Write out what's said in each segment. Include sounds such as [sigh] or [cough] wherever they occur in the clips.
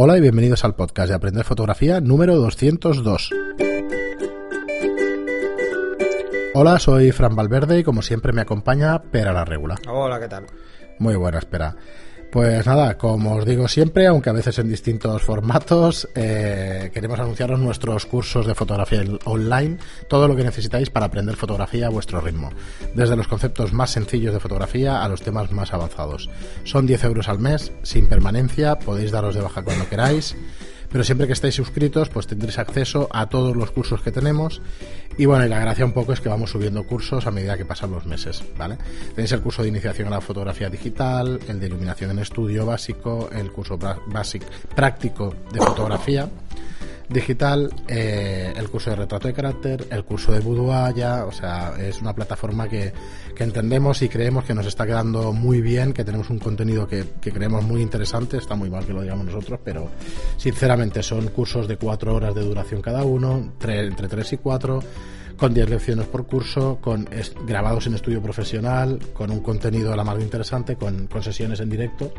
Hola y bienvenidos al podcast de Aprender Fotografía número 202. Hola, soy Fran Valverde y como siempre me acompaña Pera la Regula. Hola, ¿qué tal? Muy buena, espera. Pues nada, como os digo siempre, aunque a veces en distintos formatos, eh, queremos anunciaros nuestros cursos de fotografía online, todo lo que necesitáis para aprender fotografía a vuestro ritmo, desde los conceptos más sencillos de fotografía a los temas más avanzados. Son 10 euros al mes, sin permanencia, podéis daros de baja cuando queráis pero siempre que estéis suscritos pues tendréis acceso a todos los cursos que tenemos y bueno, y la gracia un poco es que vamos subiendo cursos a medida que pasan los meses, ¿vale? Tenéis el curso de iniciación a la fotografía digital, el de iluminación en estudio básico, el curso básico práctico de fotografía digital, eh, el curso de retrato de carácter, el curso de boudoir ya, o sea, es una plataforma que, que, entendemos y creemos que nos está quedando muy bien, que tenemos un contenido que, que, creemos muy interesante, está muy mal que lo digamos nosotros, pero sinceramente son cursos de cuatro horas de duración cada uno, entre tres y cuatro con 10 lecciones por curso, con grabados en estudio profesional, con un contenido a la más interesante, con, con, sesiones en directo,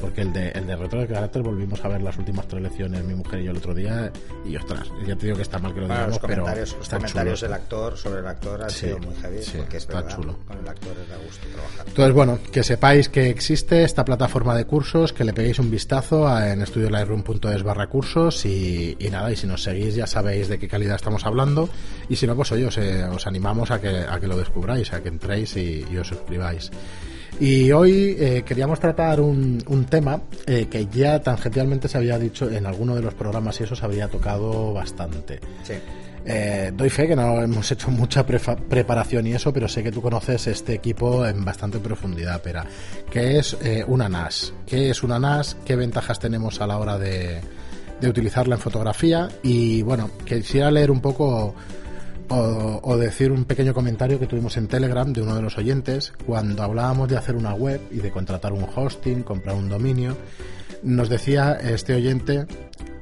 porque el de, el de retro de carácter volvimos a ver las últimas tres lecciones, mi mujer y yo el otro día, y ostras, ya te digo que está mal que lo digamos, los pero los comentarios del actor sobre el actor han sí, sido muy heavy, sí, porque es está verdad, chulo. con el actor es de gusto trabajar. Entonces, bueno, que sepáis que existe esta plataforma de cursos, que le peguéis un vistazo a, en estudiolightroom.es barra cursos y, y nada, y si nos seguís ya sabéis de qué calidad estamos hablando, y si no, pues oye, os, eh, os animamos a que, a que lo descubráis, a que entréis y, y os suscribáis. Y hoy eh, queríamos tratar un, un tema eh, que ya tangencialmente se había dicho en alguno de los programas y eso se había tocado bastante. Sí. Eh, doy fe que no hemos hecho mucha preparación y eso, pero sé que tú conoces este equipo en bastante profundidad, Pera. ¿Qué es una NAS? ¿Qué es una NAS? ¿Qué ventajas tenemos a la hora de, de utilizarla en fotografía? Y bueno, quisiera leer un poco o, o, decir un pequeño comentario que tuvimos en Telegram de uno de los oyentes cuando hablábamos de hacer una web y de contratar un hosting, comprar un dominio. Nos decía este oyente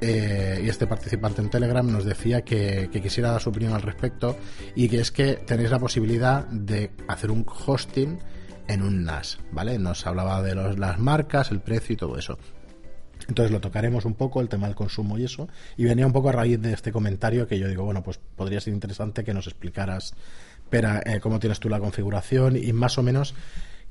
eh, y este participante en Telegram nos decía que, que, quisiera dar su opinión al respecto y que es que tenéis la posibilidad de hacer un hosting en un NAS, ¿vale? Nos hablaba de los, las marcas, el precio y todo eso. Entonces lo tocaremos un poco, el tema del consumo y eso. Y venía un poco a raíz de este comentario que yo digo, bueno, pues podría ser interesante que nos explicaras, Pera, eh, cómo tienes tú la configuración y más o menos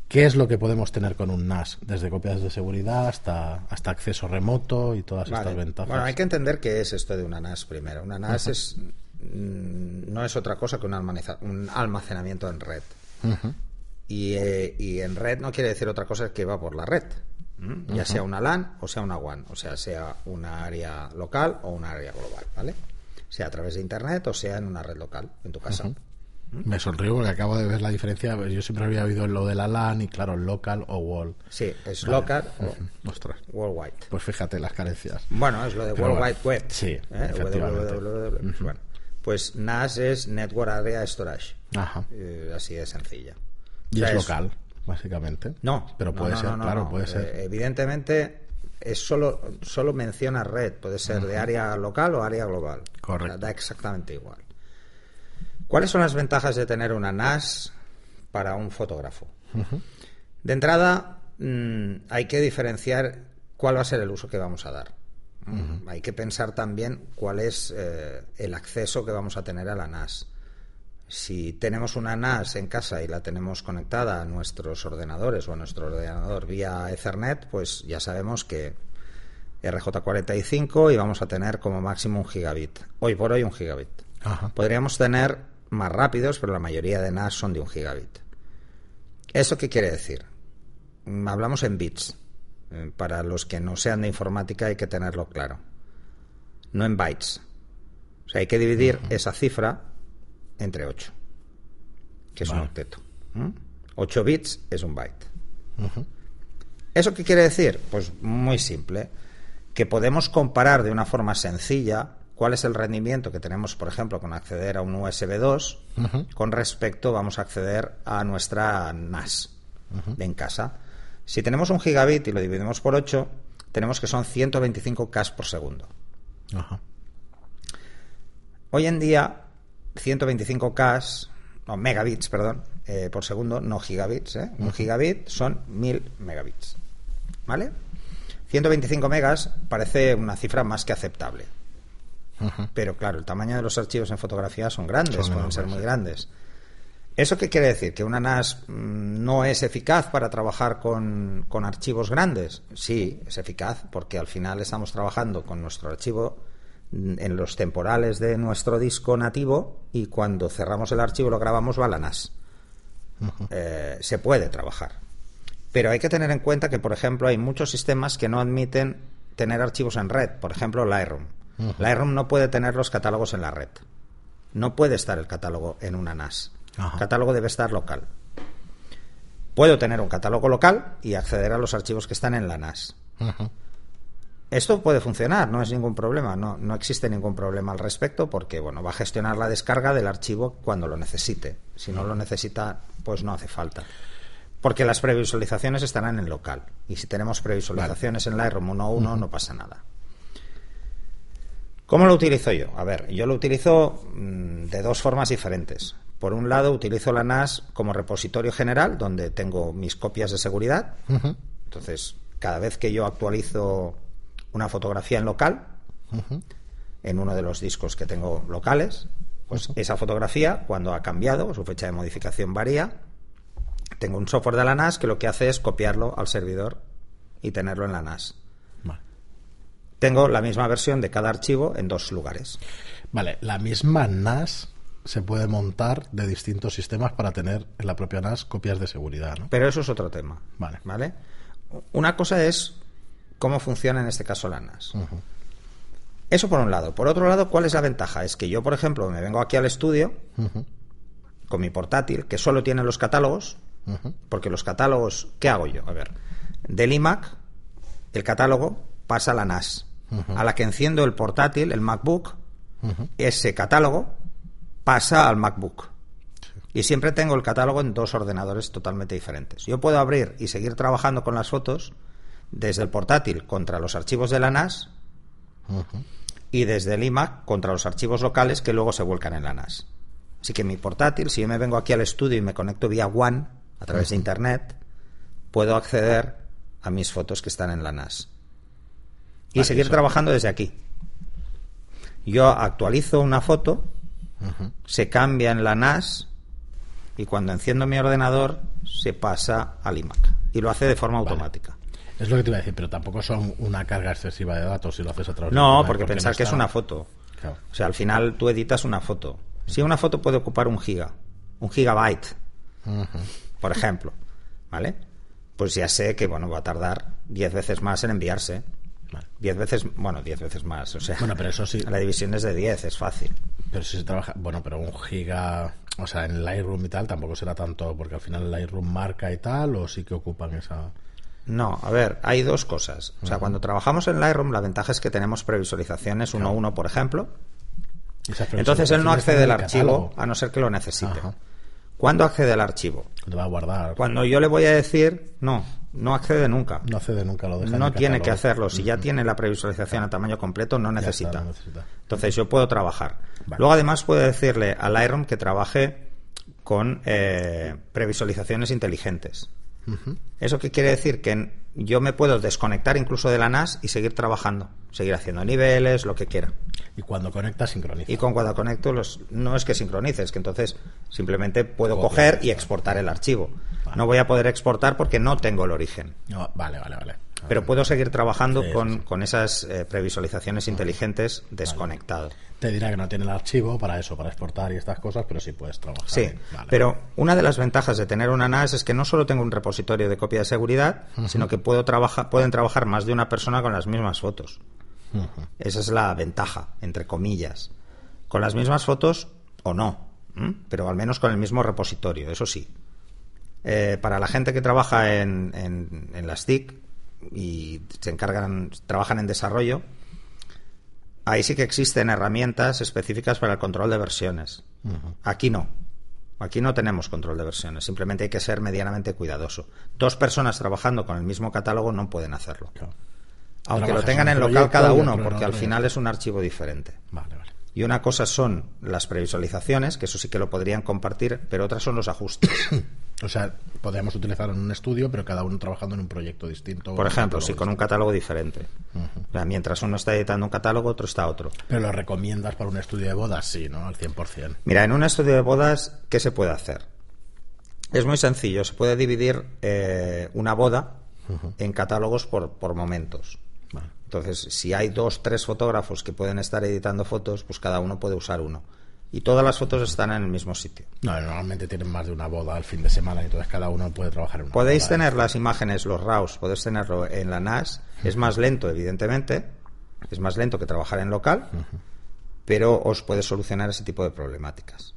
qué es lo que podemos tener con un NAS, desde copias de seguridad hasta, hasta acceso remoto y todas vale. estas ventajas. Bueno, hay que entender qué es esto de una NAS primero. Una NAS es, mm, no es otra cosa que un, un almacenamiento en red. Y, eh, y en red no quiere decir otra cosa que va por la red. ¿Mm? ya sea una LAN o sea una WAN, o sea, sea una área local o una área global, ¿vale? Sea a través de internet o sea en una red local, en tu casa. Uh -huh. Me sonrío porque acabo de ver la diferencia. Yo siempre había oído lo de la LAN y claro, local o wall. Sí, es vale. local o. Ostras. worldwide. Pues fíjate las carencias. Bueno, es lo de World Wide Web. Sí, ¿eh? efectivamente. Uh -huh. Bueno, pues NAS es Network Area Storage. Ajá. Eh, así de sencilla. Y o sea, es local básicamente. No, pero puede no, ser, no, claro, puede ser. Evidentemente es solo solo menciona red, puede ser uh -huh. de área local o área global. Correcto. Da exactamente igual. ¿Cuáles son las ventajas de tener una NAS para un fotógrafo? Uh -huh. De entrada, mmm, hay que diferenciar cuál va a ser el uso que vamos a dar. Uh -huh. Hay que pensar también cuál es eh, el acceso que vamos a tener a la NAS si tenemos una NAS en casa y la tenemos conectada a nuestros ordenadores o a nuestro ordenador vía Ethernet, pues ya sabemos que RJ45 y vamos a tener como máximo un gigabit. Hoy por hoy un gigabit. Ajá. Podríamos tener más rápidos, pero la mayoría de NAS son de un gigabit. ¿Eso qué quiere decir? Hablamos en bits. Para los que no sean de informática hay que tenerlo claro. No en bytes. O sea, hay que dividir esa cifra entre 8, que es vale. un octeto. ¿Mm? 8 bits es un byte. Uh -huh. ¿Eso qué quiere decir? Pues muy simple, que podemos comparar de una forma sencilla cuál es el rendimiento que tenemos, por ejemplo, con acceder a un USB 2 uh -huh. con respecto, vamos a acceder a nuestra NAS uh -huh. de en casa. Si tenemos un gigabit y lo dividimos por 8, tenemos que son 125 K por segundo. Hoy en día 125K, no, megabits, perdón, eh, por segundo, no gigabits. ¿eh? Un gigabit son 1000 megabits. ¿Vale? 125 megas parece una cifra más que aceptable. Pero claro, el tamaño de los archivos en fotografía son grandes, pueden ser muy grandes. ¿Eso qué quiere decir? ¿Que una NAS mm, no es eficaz para trabajar con, con, archivos grandes? Sí, es eficaz porque al final estamos trabajando con nuestro archivo en los temporales de nuestro disco nativo y cuando cerramos el archivo lo grabamos va a la NAS. Eh, se puede trabajar. Pero hay que tener en cuenta que, por ejemplo, hay muchos sistemas que no admiten tener archivos en red. Por ejemplo, Lightroom. Lightroom no puede tener los catálogos en la red. No puede estar el catálogo en una NAS. El catálogo debe estar local. Puedo tener un catálogo local y acceder a los archivos que están en la NAS. Esto puede funcionar, no es ningún problema, no, no existe ningún problema al respecto porque bueno, va a gestionar la descarga del archivo cuando lo necesite. Si no lo necesita, pues no hace falta. Porque las previsualizaciones estarán en local. Y si tenemos previsualizaciones en Lightroom 1.1, no pasa nada. ¿Cómo lo utilizo yo? A ver, yo lo utilizo mm, de dos formas diferentes. Por un lado, utilizo la NAS como repositorio general, donde tengo mis copias de seguridad. Entonces, cada vez que yo actualizo una fotografía en local, en uno de los discos que tengo locales, pues esa fotografía, cuando ha cambiado, su fecha de modificación varía, tengo un software de la NAS que lo que hace es copiarlo al servidor y tenerlo en la NAS. Tengo la misma versión de cada archivo en dos lugares. Vale, la misma NAS se puede montar de distintos sistemas para tener en la propia NAS copias de seguridad, ¿no? Pero eso es otro tema. Vale. ¿Vale? Una cosa es cómo funciona en este caso la NAS. Eso por un lado. Por otro lado, ¿cuál es la ventaja? Es que yo, por ejemplo, me vengo aquí al estudio con mi portátil, que solo tiene los catálogos, porque los catálogos, ¿qué hago yo? A ver, del iMac, el catálogo pasa a la NAS a la que enciendo el portátil, el MacBook, ese catálogo pasa al MacBook. Y siempre tengo el catálogo en dos ordenadores totalmente diferentes. Yo puedo abrir y seguir trabajando con las fotos desde el portátil contra los archivos de la NAS y desde el iMac contra los archivos locales que luego se vuelcan en la NAS. Así que mi portátil, si yo me vengo aquí al estudio y me conecto vía One a través de Internet, puedo acceder a mis fotos que están en la NAS y seguir trabajando desde aquí. Yo actualizo una foto, se cambia en la NAS y cuando enciendo mi ordenador se pasa al iMac y lo hace de forma automática. Es lo que te iba a decir, pero tampoco son una carga excesiva de datos si lo haces a través no, porque, pensar que es una foto. O sea, al final tú editas una foto. Si una foto puede ocupar un giga, un gigabyte, por ejemplo, ¿vale? Pues ya sé que bueno va a tardar 10 veces más en enviarse. Diez veces, bueno, diez veces más. O sea, bueno, pero eso sí. La división es de 10, es fácil. Pero si se trabaja, bueno, pero un giga, o sea, en Lightroom y tal tampoco será tanto, porque al final Lightroom marca y tal, o sí que ocupan esa. No, a ver, hay dos cosas. O sea, cuando trabajamos en Lightroom, la ventaja es que tenemos previsualizaciones 1 a 1, por ejemplo. Entonces él no accede al archivo a no ser que lo necesite. ¿Cuándo accede al archivo? Cuando va a guardar. Cuando yo le voy a decir, no, no accede nunca. No accede nunca, lo deja No tiene que hacerlo. Si ya tiene la previsualización a tamaño completo, no necesita. Entonces yo puedo trabajar. Luego además puedo decirle al Lightroom que trabaje con eh, previsualizaciones inteligentes. ¿Eso qué quiere decir? Que yo me puedo desconectar incluso de la NAS y seguir trabajando, seguir haciendo niveles, lo que quiera. Y cuando conecta, sincroniza. Y con cuando conecto, los, no es que sincronice, es que entonces simplemente puedo coger y exportar el archivo. No voy a poder exportar porque no tengo el origen. vale, vale, vale. Pero puedo seguir trabajando con, esas eh, previsualizaciones inteligentes desconectado. Te dirá que no tiene el archivo para eso, para exportar y estas cosas, pero sí puedes trabajar. Sí, pero una de las ventajas de tener una NAS es que no solo tengo un repositorio de copia de seguridad, sino que puedo trabajar, pueden trabajar más de una persona con las mismas fotos. Esa es la ventaja, entre comillas. Con las mismas fotos o no, pero al menos con el mismo repositorio, eso sí. Eh, para la gente que trabaja en, en, las TIC y se encargan, trabajan en desarrollo, ahí sí que existen herramientas específicas para el control de versiones. Aquí no. Aquí no tenemos control de versiones, simplemente hay que ser medianamente cuidadoso. Dos personas trabajando con el mismo catálogo no pueden hacerlo. Aunque lo tengan en local cada uno, porque al final es un archivo diferente. Y una cosa son las previsualizaciones, que eso sí que lo podrían compartir, pero otras son los ajustes. [coughs] O sea, podríamos utilizarlo en un estudio, pero cada uno trabajando en un proyecto distinto. Por ejemplo, sí, con un catálogo diferente. O sea, mientras uno está editando un catálogo, otro está otro. Pero lo recomiendas para un estudio de bodas, sí, ¿no? Al 100%. Mira, en un estudio de bodas, ¿qué se puede hacer? Es muy sencillo. Se puede dividir eh, una boda en catálogos por, por momentos. Vale. Entonces, si hay dos, tres fotógrafos que pueden estar editando fotos, pues cada uno puede usar uno. Y todas las fotos están en el mismo sitio. No, normalmente tienen más de una boda al fin de semana, y entonces cada uno puede trabajar en una Podéis boda. tener las imágenes, los RAWs, podéis tenerlo en la NAS. Es más lento, evidentemente. Es más lento que trabajar en local, pero os puede solucionar ese tipo de problemáticas.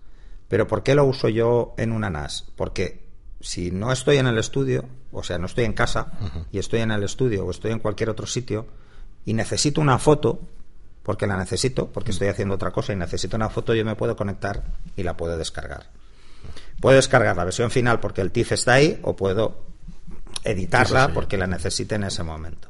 Pero ¿por qué lo uso yo en una NAS? Porque si no estoy en el estudio, o sea, no estoy en casa y estoy en el estudio o estoy en cualquier otro sitio y necesito una foto, porque la necesito, porque estoy haciendo otra cosa y necesito una foto, yo me puedo conectar y la puedo descargar. Puedo descargar la versión final porque el TIFF está ahí o puedo editarla Sí, porque la necesite en ese momento.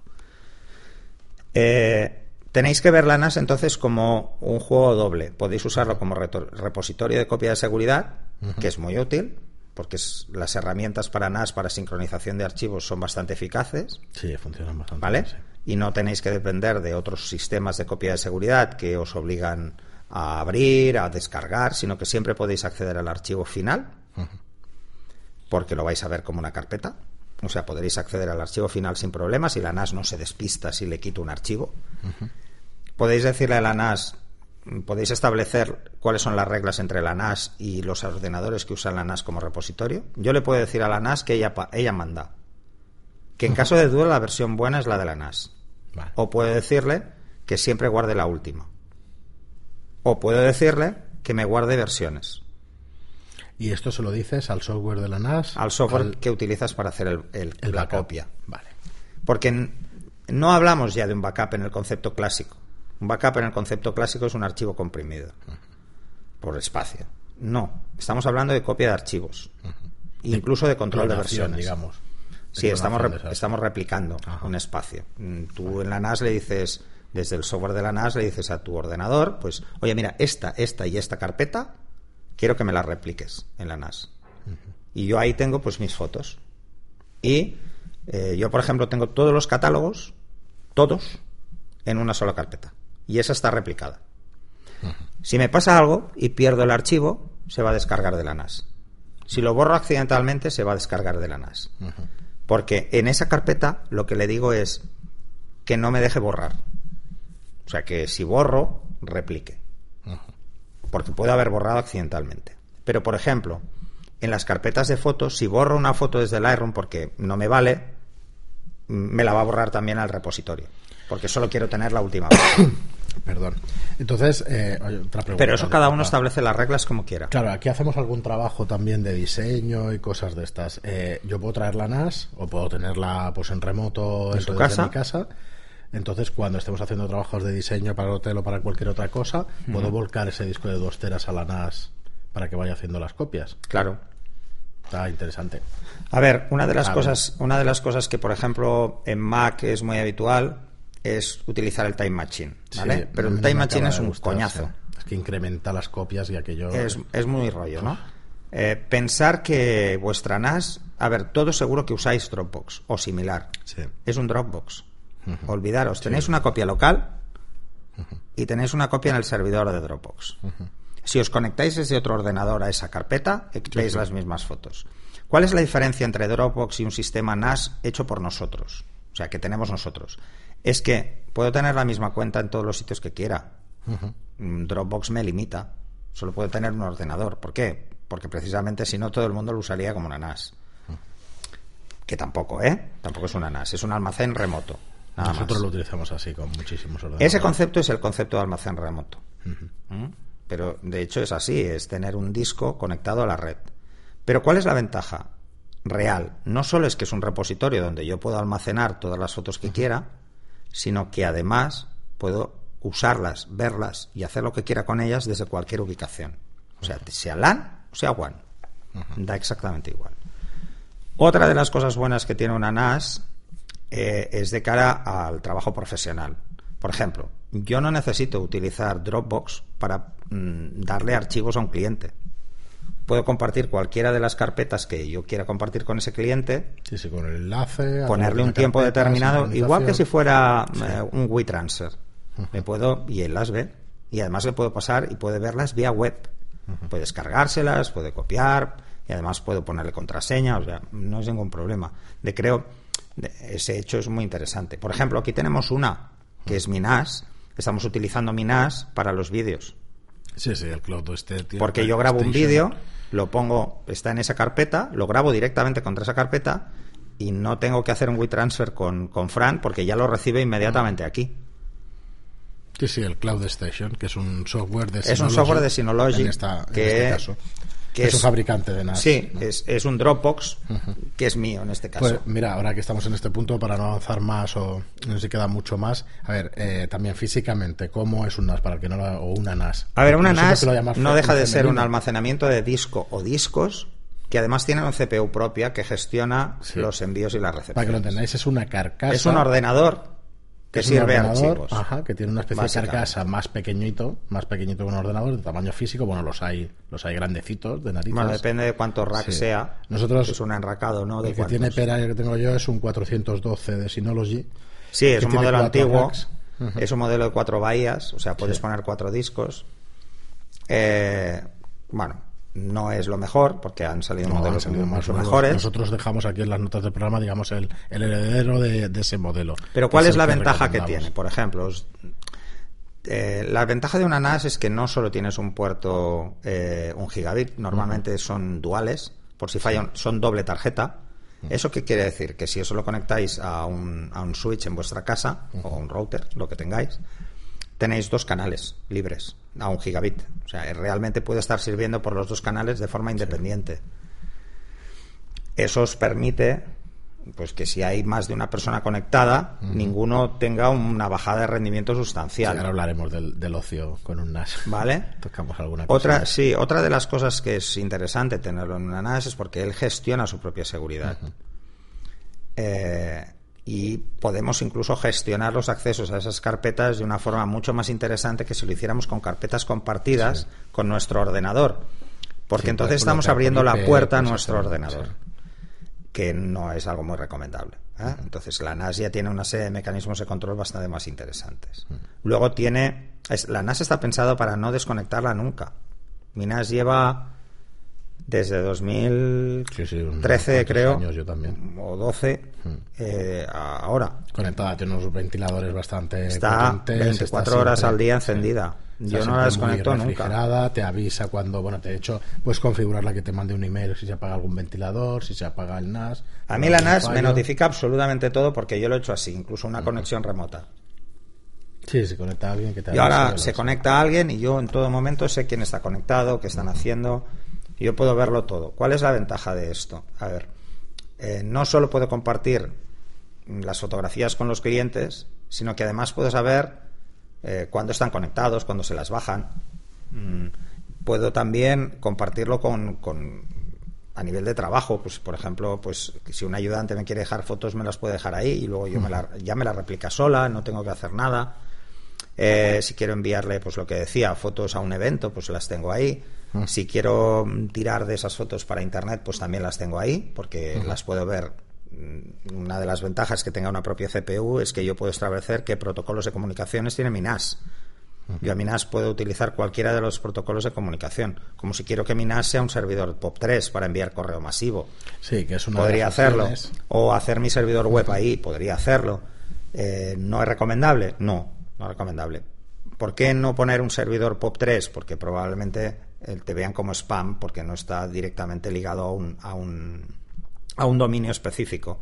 Eh, tenéis que ver la NAS entonces como un juego doble. Podéis usarlo como repositorio de copia de seguridad, que es muy útil, porque es- las herramientas para NAS, para sincronización de archivos, son bastante eficaces. Sí, funcionan bastante. ¿vale? bien, sí. Y no tenéis que depender de otros sistemas de copia de seguridad que os obligan a abrir, a descargar, sino que siempre podéis acceder al archivo final, porque lo vais a ver como una carpeta. O sea, podréis acceder al archivo final sin problemas y la NAS no se despista si le quito un archivo. Podéis decirle a la NAS, podéis establecer cuáles son las reglas entre la NAS y los ordenadores que usan la NAS como repositorio. Yo le puedo decir a la NAS que ella, ella manda. Que en caso de duda la versión buena es la de la NAS. Vale. O puedo decirle que siempre guarde la última. O puedo decirle que me guarde versiones. Y esto se lo dices al software de la NAS. Al software al- que utilizas para hacer el, el- el la backup. copia. Vale. Porque no hablamos ya de un backup en el concepto clásico. Un backup en el concepto clásico es un archivo comprimido por espacio. No, estamos hablando de copia de archivos. Incluso de control de versiones. digamos. De Sí, estamos, estamos replicando Ajá. un espacio. Mm, Tú en la NAS le dices, desde el software de la NAS le dices a tu ordenador, pues, oye, mira, esta, esta y esta carpeta, quiero que me la repliques en la NAS. Y yo ahí tengo pues mis fotos. Y eh, yo, por ejemplo, tengo todos los catálogos, todos, en una sola carpeta. Y esa está replicada. Si me pasa algo y pierdo el archivo, se va a descargar de la NAS. Si lo borro accidentalmente, se va a descargar de la NAS. Porque en esa carpeta lo que le digo es que no me deje borrar. O sea, que si borro, replique. Porque puede haber borrado accidentalmente. Pero, por ejemplo, en las carpetas de fotos, si borro una foto desde Lightroom porque no me vale, me la va a borrar también al repositorio. Porque solo quiero tener la última. [coughs] Perdón. Entonces, eh, otra pregunta. Pero eso cada uno establece las reglas como quiera. Claro, aquí hacemos algún trabajo también de diseño y cosas de estas. Eh, yo puedo traer la NAS o puedo tenerla pues en remoto ¿En tu casa? mi casa. Entonces, cuando estemos haciendo trabajos de diseño para el hotel o para cualquier otra cosa, puedo volcar ese disco de dos teras a la NAS para que vaya haciendo las copias. Claro. Está interesante. A ver, una de las A ver. cosas, una de las cosas que, por ejemplo, en Mac es muy habitual es utilizar el Time Machine, ¿vale? Sí, Pero el Time Machine es un gustar, coñazo. sí. Es que incrementa las copias y aquello. Es, es muy rollo, ¿no? Eh, pensar que vuestra NAS, a ver, todos seguro que usáis Dropbox o similar. Sí. Es un Dropbox. Olvidaros, tenéis una copia local y tenéis una copia en el servidor de Dropbox. Si os conectáis desde otro ordenador a esa carpeta, eh, veis las mismas fotos. ¿Cuál es la diferencia entre Dropbox y un sistema NAS hecho por nosotros? O sea, que tenemos nosotros. Es que puedo tener la misma cuenta en todos los sitios que quiera. Mm, Dropbox me limita. Solo puedo tener un ordenador. ¿Por qué? Porque precisamente si no todo el mundo lo usaría como una NAS. Que tampoco, ¿eh? Tampoco es una NAS, es un almacén remoto. Nada Nosotros más. lo utilizamos así con muchísimos ordenadores. Ese concepto es el concepto de almacén remoto. ¿Mm? Pero de hecho es así, es tener un disco conectado a la red. Pero ¿cuál es la ventaja real? No solo es que es un repositorio donde yo puedo almacenar todas las fotos que quiera, sino que además puedo usarlas, verlas y hacer lo que quiera con ellas desde cualquier ubicación. O sea, sea LAN o sea WAN. Da exactamente igual. Otra de las cosas buenas que tiene una NAS eh, es de cara al trabajo profesional. Por ejemplo, yo no necesito utilizar Dropbox para mm, darle archivos a un cliente. Puedo compartir cualquiera de las carpetas que yo quiera compartir con ese cliente. Sí, sí, con el enlace. Ponerle un tiempo determinado, igual que si fuera eh, un WeTransfer. Me puedo, y él las ve, y además le puedo pasar y puede verlas vía web. Puede descargárselas, puede copiar, y además puedo ponerle contraseña, o sea, no es ningún problema. De creo, ese hecho es muy interesante. Por ejemplo, aquí tenemos una, que es Minas. Estamos utilizando Minas para los vídeos. Sí, sí, el cloud este. Porque yo grabo un vídeo lo pongo, está en esa carpeta, lo grabo directamente contra esa carpeta y no tengo que hacer un WeTransfer con, con Fran porque ya lo recibe inmediatamente aquí. Sí, sí, el Cloud Station, que es un software de Es un software de Synology que, este que es, un fabricante de NAS. Sí, es, es, un Dropbox que es mío en este caso. Pues mira, ahora que estamos en este punto, para no avanzar más o no sé si queda mucho más, a ver, eh, también físicamente, ¿cómo es un NAS para el que no lo, o una NAS? A ver, una NAS no deja de ser un almacenamiento de disco o discos que además tiene una CPU propia que gestiona los envíos y las recepciones. Para que lo entendáis, es una carcasa. Es un ordenador que sirve a archivos. Ajá, que tiene una especie de carcasa más pequeñito, más pequeñito que un ordenador, de tamaño físico. Bueno, los hay, los hay grandecitos, de narices. Bueno, depende de cuánto rack sea. Nosotros, es un enracado, ¿no? De el que tiene pera que tengo yo es un 412 de Synology. Sí, es un modelo antiguo. Es un modelo de cuatro bahías, o sea, puedes poner cuatro discos. Eh, bueno, no es lo mejor porque han salido modelos mucho mejores. Nosotros dejamos aquí en las notas del programa, digamos, el, heredero de, ese modelo. Pero ¿cuál es, la ventaja que tiene? Por ejemplo, eh, la ventaja de una NAS es que no solo tienes un puerto, eh, un gigabit, normalmente son duales, por si fallan, son doble tarjeta. ¿Eso qué quiere decir? Que si eso lo conectáis a un, a un switch en vuestra casa o un router, lo que tengáis, tenéis dos canales libres a un gigabit. O sea, realmente puede estar sirviendo por los dos canales de forma independiente. Eso os permite pues que si hay más de una persona conectada, ninguno tenga una bajada de rendimiento sustancial. ahora hablaremos del, ocio con un NAS. ¿Vale? [laughs] Tocamos alguna cosa. Otra, sí, otra de las cosas que es interesante tenerlo en una NAS es porque él gestiona su propia seguridad. eh, y podemos incluso gestionar los accesos a esas carpetas de una forma mucho más interesante que si lo hiciéramos con carpetas compartidas con nuestro ordenador. Porque entonces estamos abriendo la puerta a nuestro ordenador, que no es algo muy recomendable. ¿eh? Entonces la NAS ya tiene una serie de mecanismos de control bastante más interesantes. Luego tiene... la NAS está pensado para no desconectarla nunca. Mi NAS lleva desde 2013 creo o 12 hmm. eh, ahora. Conectada tiene unos ventiladores bastante está 24 horas al día encendida. yo no la desconecto nunca. te avisa cuando bueno te he hecho puedes configurarla que te mande un email si se apaga algún ventilador si se apaga el NAS a mí la NAS me notifica absolutamente todo porque yo lo he hecho así incluso una conexión remota. Sí, se conecta a alguien que te Y ahora se conecta a alguien y yo en todo momento sé quién está conectado, qué están haciendo yo puedo verlo todo. ¿Cuál es la ventaja de esto? A ver, eh, no solo puedo compartir las fotografías con los clientes, sino que además puedo saber eh, cuándo están conectados, cuándo se las bajan. Mm, puedo también compartirlo con, a nivel de trabajo, pues por ejemplo, pues si un ayudante me quiere dejar fotos me las puede dejar ahí y luego yo me la, ya me la replica sola, no tengo que hacer nada. Eh, si quiero enviarle, pues lo que decía, fotos a un evento, pues las tengo ahí. Si quiero tirar de esas fotos para internet, pues también las tengo ahí, porque las puedo ver. Mm, una de las ventajas que tenga una propia CPU es que yo puedo establecer qué protocolos de comunicaciones tiene mi NAS. Yo a mi NAS puedo utilizar cualquiera de los protocolos de comunicación, como si quiero que mi NAS sea un servidor POP3 para enviar correo masivo. Sí, que es una Podría hacerlo. O hacer mi servidor web ahí, podría hacerlo. Eh, ¿No es recomendable? No, no es recomendable. ¿Por qué no poner un servidor POP3? Porque probablemente te vean como spam porque no está directamente ligado a un, a un, a un dominio específico,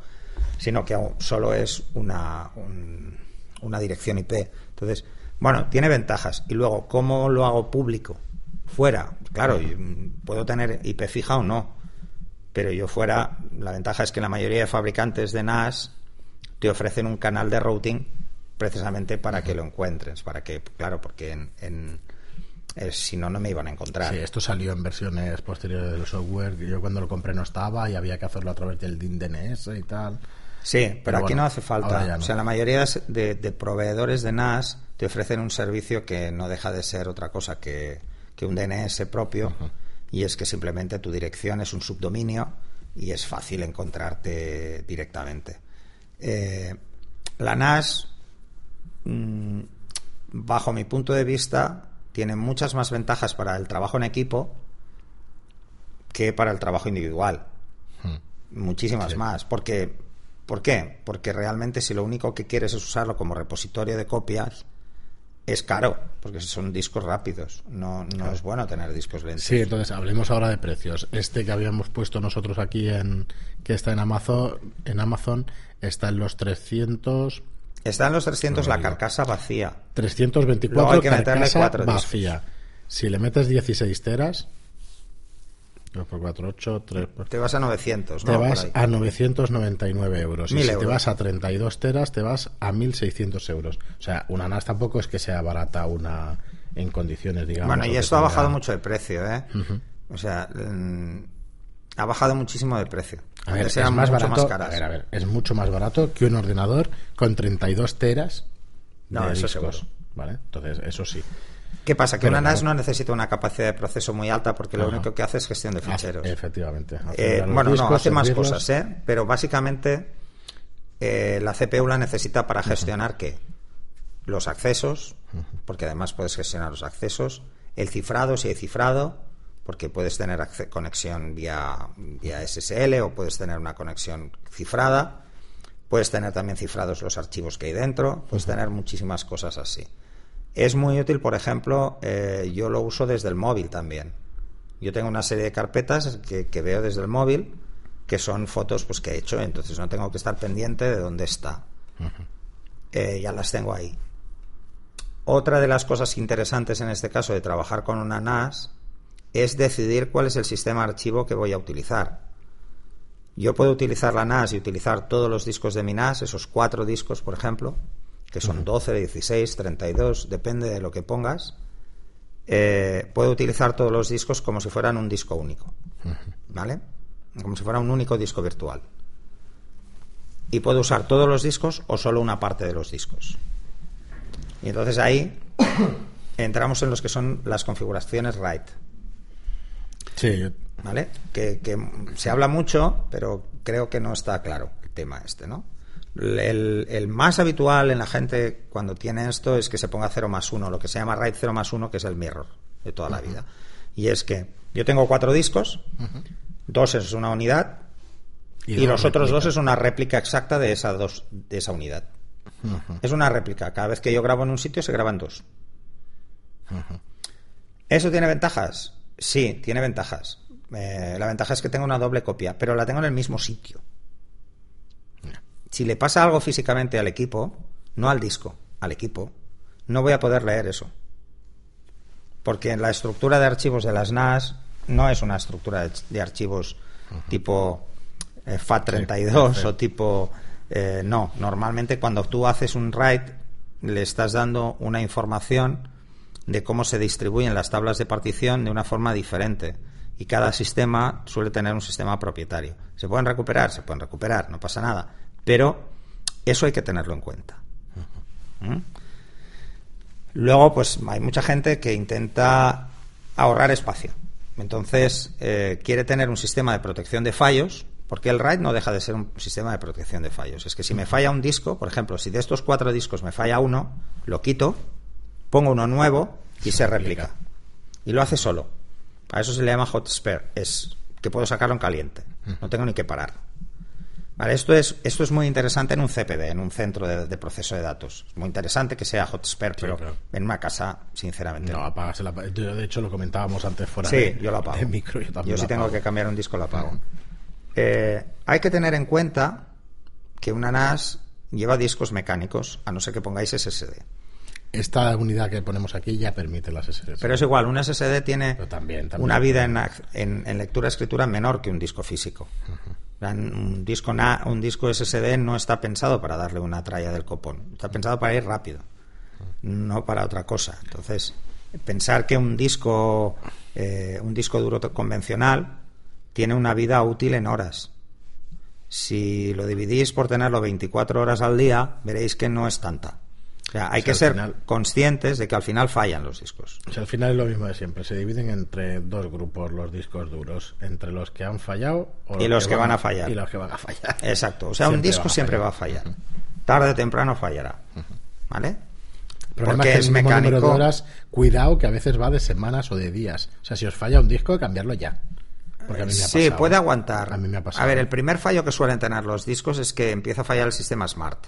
sino que solo es una, una dirección IP. Entonces, bueno, tiene ventajas. Y luego, ¿cómo lo hago público? Fuera, claro, puedo tener IP fija o no, pero yo fuera, la ventaja es que la mayoría de fabricantes de NAS te ofrecen un canal de routing precisamente para que lo encuentres, para que, claro, porque en eh, si no, no me iban a encontrar. Sí, esto salió en versiones posteriores del software. Yo cuando lo compré no estaba y había que hacerlo a través del DNS y tal. Sí, pero, aquí no hace falta. O sea, la mayoría de, proveedores de NAS te ofrecen un servicio que no deja de ser otra cosa que, un DNS propio. y es que simplemente tu dirección es un subdominio y es fácil encontrarte directamente. Eh, la NAS, mm, bajo mi punto de vista, tiene muchas más ventajas para el trabajo en equipo que para el trabajo individual. Hmm. Muchísimas más. Porque, ¿Por qué? Porque realmente si lo único que quieres es usarlo como repositorio de copias, es caro, porque son discos rápidos. No, no es bueno tener discos lentos. Sí, entonces hablemos ahora de precios. Este que habíamos puesto nosotros aquí, en que está en Amazon, en Amazon está en los 300. Está en los 300 la carcasa vacía. 324 hay que carcasa vacía. Si le metes 16 teras, 2 por 4, 8, 3 por... Te vas a 900, ¿no? Te vas a 999 euros. Y si te vas a 32 teras, te vas a 1.600 euros. O sea, una NAS tampoco es que sea barata una en condiciones, digamos. Bueno, y esto ha bajado mucho de precio, ¿eh? O sea, mm, ha bajado muchísimo de precio. A ver, es más barato. a ver, a ver, es mucho más barato que un ordenador con 32 teras. No, eso seguro. ¿Vale? Entonces, eso sí. ¿Qué pasa? Que una NAS no necesita una capacidad de proceso muy alta porque lo único que hace es gestión de ficheros. efectivamente. Eh, bueno, no, hace más cosas, ¿eh? Pero básicamente eh, la CPU la necesita para gestionar qué? Los accesos, porque además puedes gestionar los accesos, el cifrado, si hay cifrado, porque puedes tener conexión vía, vía SSL o puedes tener una conexión cifrada, puedes tener también cifrados los archivos que hay dentro, puedes tener muchísimas cosas así. Es muy útil, por ejemplo, eh, yo lo uso desde el móvil también. Yo tengo una serie de carpetas que, veo desde el móvil, que son fotos pues, que he hecho, entonces no tengo que estar pendiente de dónde está. Eh, ya las tengo ahí. Otra de las cosas interesantes en este caso de trabajar con una NAS es decidir cuál es el sistema archivo que voy a utilizar. Yo puedo utilizar la NAS y utilizar todos los discos de mi NAS, esos cuatro discos, por ejemplo, que son 12, 16, 32, depende de lo que pongas, eh, puedo utilizar todos los discos como si fueran un disco único. ¿Vale? Como si fuera un único disco virtual. Y puedo usar todos los discos o solo una parte de los discos. Y entonces ahí [coughs] entramos en los que son las configuraciones RAID. Sí. ¿Vale? Que, que se habla mucho, pero creo que no está claro el tema este, ¿no? El, más habitual en la gente cuando tiene esto es que se ponga 0 más 1, lo que se llama RAID 0 más 1, que es el mirror de toda la vida. Y es que yo tengo cuatro discos, dos es una unidad y, los otros dos es una réplica exacta de esa, dos, de esa unidad. Es una réplica. Cada vez que yo grabo en un sitio se graban dos. ¿Eso tiene ventajas? Sí, tiene ventajas. Eh, la ventaja es que tengo una doble copia, pero la tengo en el mismo sitio. Si le pasa algo físicamente al equipo, no al disco, al equipo, no voy a poder leer eso. Porque la estructura de archivos de las NAS no es una estructura de, archivos tipo eh, FAT32 o tipo... Eh, no, normalmente cuando tú haces un write le estás dando una información de cómo se distribuyen las tablas de partición de una forma diferente. Y cada sistema suele tener un sistema propietario. ¿Se pueden recuperar? Se pueden recuperar, no pasa nada pero eso hay que tenerlo en cuenta. Luego, pues hay mucha gente que intenta ahorrar espacio. Entonces, eh, quiere tener un sistema de protección de fallos, porque el RAID no deja de ser un sistema de protección de fallos. Es que si me falla un disco, por ejemplo, si de estos cuatro discos me falla uno, lo quito, pongo uno nuevo y se replica. Y lo hace solo. A eso se le llama hot spare, es que puedo sacarlo en caliente. No tengo ni que parar esto, es, esto es muy interesante en un CPD, en un centro de, proceso de datos. Es muy interesante que sea Hotspur, pero en una casa, sinceramente. No, apagas de hecho, lo comentábamos antes fuera sí, yo lo apago. yo, si tengo que cambiar un disco, lo apago. Eh, hay que tener en cuenta que una NAS lleva discos mecánicos, a no ser que pongáis SSD. Esta unidad que ponemos aquí ya permite las SSD. Pero es igual, un SSD tiene una vida en, en, lectura-escritura menor que un disco físico. Un disco, un disco SSD no está pensado para darle una tralla del copón, está pensado para ir rápido, no para otra cosa. Entonces, pensar que un disco, eh, un disco duro convencional tiene una vida útil en horas. Si lo dividís por tenerlo 24 horas al día, veréis que no es tanta. O sea, hay O sea, que ser final- conscientes de que al final fallan los discos. O sea, al final es lo mismo de siempre. Se dividen entre dos grupos los discos duros. Entre los que han fallado o Y los que van a fallar. Y los que van a fallar. Exacto. O sea, un disco va siempre va a fallar. Tarde o temprano fallará. ¿Vale? El problema Porque es que es el número de mecánico. horas, cuidado que a veces va de semanas o de días. O sea, si os falla un disco, cambiarlo ya. Porque a mí me ha Sí, pasado. puede aguantar. A mí me ha pasado. A ver, el primer fallo que suelen tener los discos es que empieza a fallar el sistema Smart.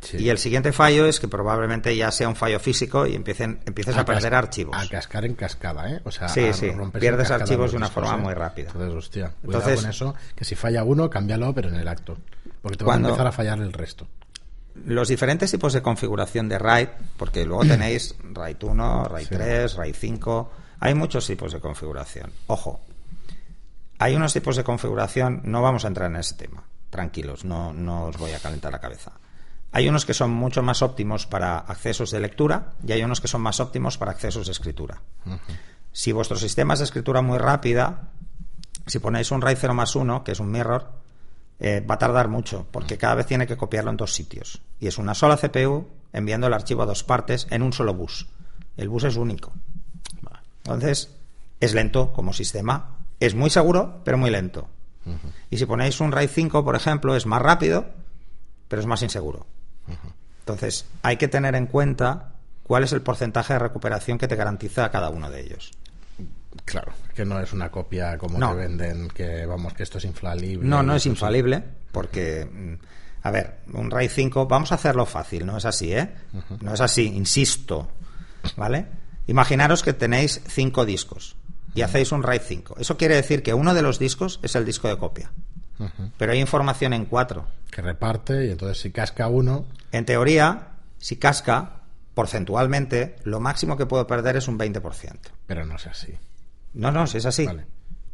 Sí. Y el siguiente fallo es que probablemente ya sea un fallo físico y empiecen, empieces a, perder archivos. A cascar en cascada, ¿eh? O sea, Sí, sí, pierdes archivos de una discos, forma ¿eh? muy rápida. Entonces, hostia, cuidado Entonces- con eso, que si falla uno, cámbialo, pero en el acto. Porque te va a empezar a fallar el resto. Los diferentes tipos de configuración de RAID, porque luego [clears throat] tenéis RAID 1, RAID Sí. 3, RAID 5, hay muchos tipos de configuración. Ojo, hay unos tipos de configuración, no vamos a entrar en ese tema, tranquilos, no, no os voy a calentar la cabeza. Hay unos que son mucho más óptimos para accesos de lectura y hay unos que son más óptimos para accesos de escritura. Si vuestro sistema es de escritura muy rápida, si ponéis un RAID 0 más 1, que es un mirror, eh, va a tardar mucho, porque cada vez tiene que copiarlo en dos sitios. Y es una sola CPU enviando el archivo a dos partes en un solo bus. El bus es único. Entonces, es lento como sistema. Es muy seguro, pero muy lento. Y si ponéis un RAID 5, por ejemplo, es más rápido, pero es más inseguro. Entonces, hay que tener en cuenta cuál es el porcentaje de recuperación que te garantiza cada uno de ellos. Claro, que no es una copia como No. te venden, que vamos, que esto es infalible. No, no es infalible, porque, mm, a ver, un RAID 5, vamos a hacerlo fácil, no es así, ¿eh? No es así, insisto, ¿vale? Imaginaros que tenéis cinco discos y hacéis un RAID 5. Eso quiere decir que uno de los discos es el disco de copia, Pero hay información en cuatro. Que reparte y entonces si casca uno, En teoría, si casca, porcentualmente, lo máximo que puedo perder es un 20%. pero no es así. No, no, si es así. Vale.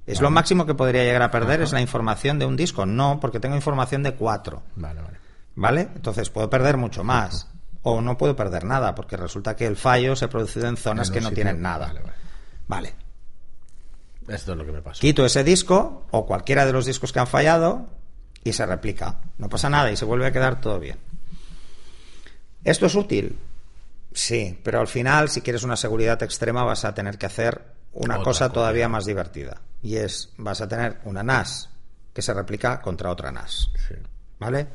Es Vale. lo máximo que podría llegar a perder Ajá. es la información de un disco. No, porque tengo información de cuatro. Vale, vale. ¿Vale? Entonces puedo perder mucho más. O no puedo perder nada, porque resulta que el fallo se ha producido en zonas En que no sitio- tienen nada. Vale, vale. Vale. Esto es lo que me pasó. Quito ese disco o cualquiera de los discos que han fallado y se replica. No pasa nada y se vuelve a quedar todo bien. ¿Esto es útil? Sí, pero al final, si quieres una seguridad extrema, vas a tener que hacer una Otra cosa todavía más divertida. Y es, vas a tener una NAS que se replica contra otra NAS. Sí. ¿Vale?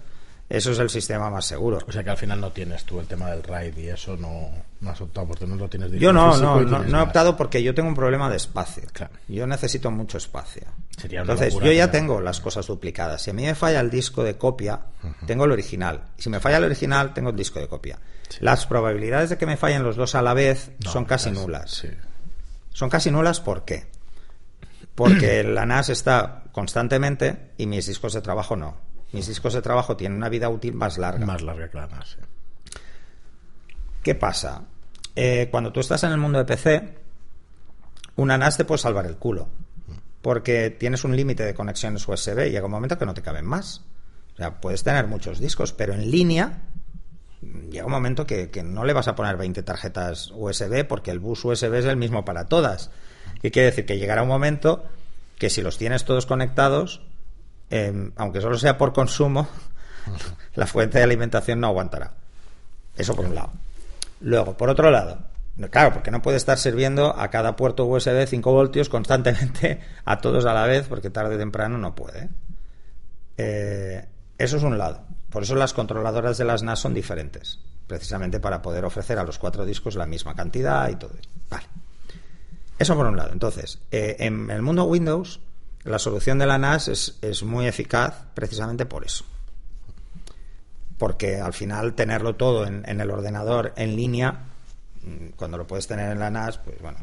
Eso es el sistema más seguro. O sea que al final no tienes tú el tema del RAID y eso no, no has optado porque no lo tienes Yo no, no, no, he optado porque yo tengo un problema de espacio. Claro. Yo necesito mucho espacio. Sería una Entonces, yo ya tengo las cosas duplicadas. Si a mí me falla el disco de copia, tengo el original. Si me falla el original, tengo el disco de copia. Las probabilidades de que me fallen los dos a la vez No, son casi es- nulas. Sí. Son casi nulas, ¿por qué? Porque la NAS está constantemente y mis discos de trabajo no. Mis discos de trabajo tienen una vida útil más larga. Más larga que la NAS. sí. ¿Qué pasa? Eh, cuando tú estás en el mundo de PC, una NAS te puede salvar el culo. Porque tienes un límite de conexiones USB y llega un momento que no te caben más. O sea, puedes tener muchos discos, pero en línea llega un momento que, que no le vas a poner 20 tarjetas USB porque el bus USB es el mismo para todas. ¿Qué quiere decir? Que llegará un momento que si los tienes todos conectados, eh, aunque solo sea por consumo, la fuente de alimentación no aguantará. Eso por un lado. Luego, por otro lado, claro, porque no puede estar sirviendo a cada puerto USB 5 voltios constantemente a todos a la vez, porque tarde o temprano no puede. Eh, eso es un lado. Por eso las controladoras de las NAS son diferentes, precisamente para poder ofrecer a los cuatro discos la misma cantidad y todo. Vale. Eso por un lado. Entonces, eh, en el mundo Windows, la solución de la NAS es, es muy eficaz precisamente por eso porque al final tenerlo todo en, en el ordenador en línea, cuando lo puedes tener en la NAS, pues bueno,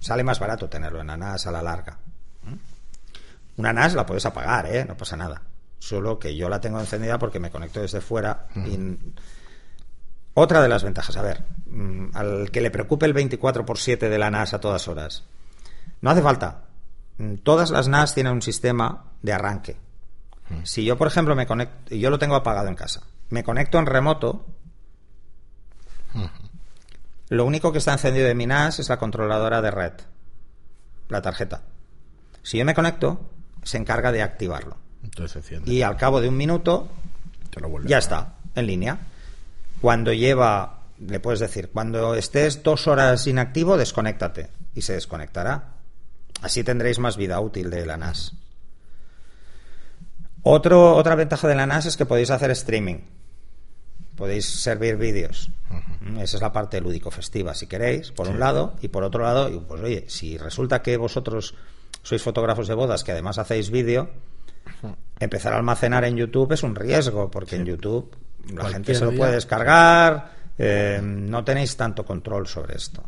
sale más barato tenerlo en la NAS a la larga. ¿Mm? Una NAS la puedes apagar, ¿eh? no pasa nada. Solo que yo la tengo encendida porque me conecto desde fuera. y... Otra de las ventajas, a ver, mm, al que le preocupe el 24 por 7 de la NAS a todas horas, no hace falta. Mm, Todas las NAS tienen un sistema de arranque. Si yo, por ejemplo, me conecto, y yo lo tengo apagado en casa, me conecto en remoto, lo único que está encendido de mi NAS es la controladora de red, la tarjeta. Si yo me conecto, se encarga de activarlo. Entonces se. Y al cabo de un minuto, Te lo vuelve ya está, en línea. Cuando lleva le puedes decir, cuando estés dos horas inactivo, desconéctate y se desconectará. Así tendréis más vida útil de la NAS. Otro, otra ventaja de la NAS es que podéis hacer streaming. Podéis servir vídeos. Esa es la parte lúdico-festiva, si queréis, por un lado. Y por otro lado, pues oye, si resulta que vosotros sois fotógrafos de bodas que además hacéis vídeo, empezar a almacenar en YouTube es un riesgo, porque en YouTube la gente se lo puede descargar, eh, no tenéis tanto control sobre esto.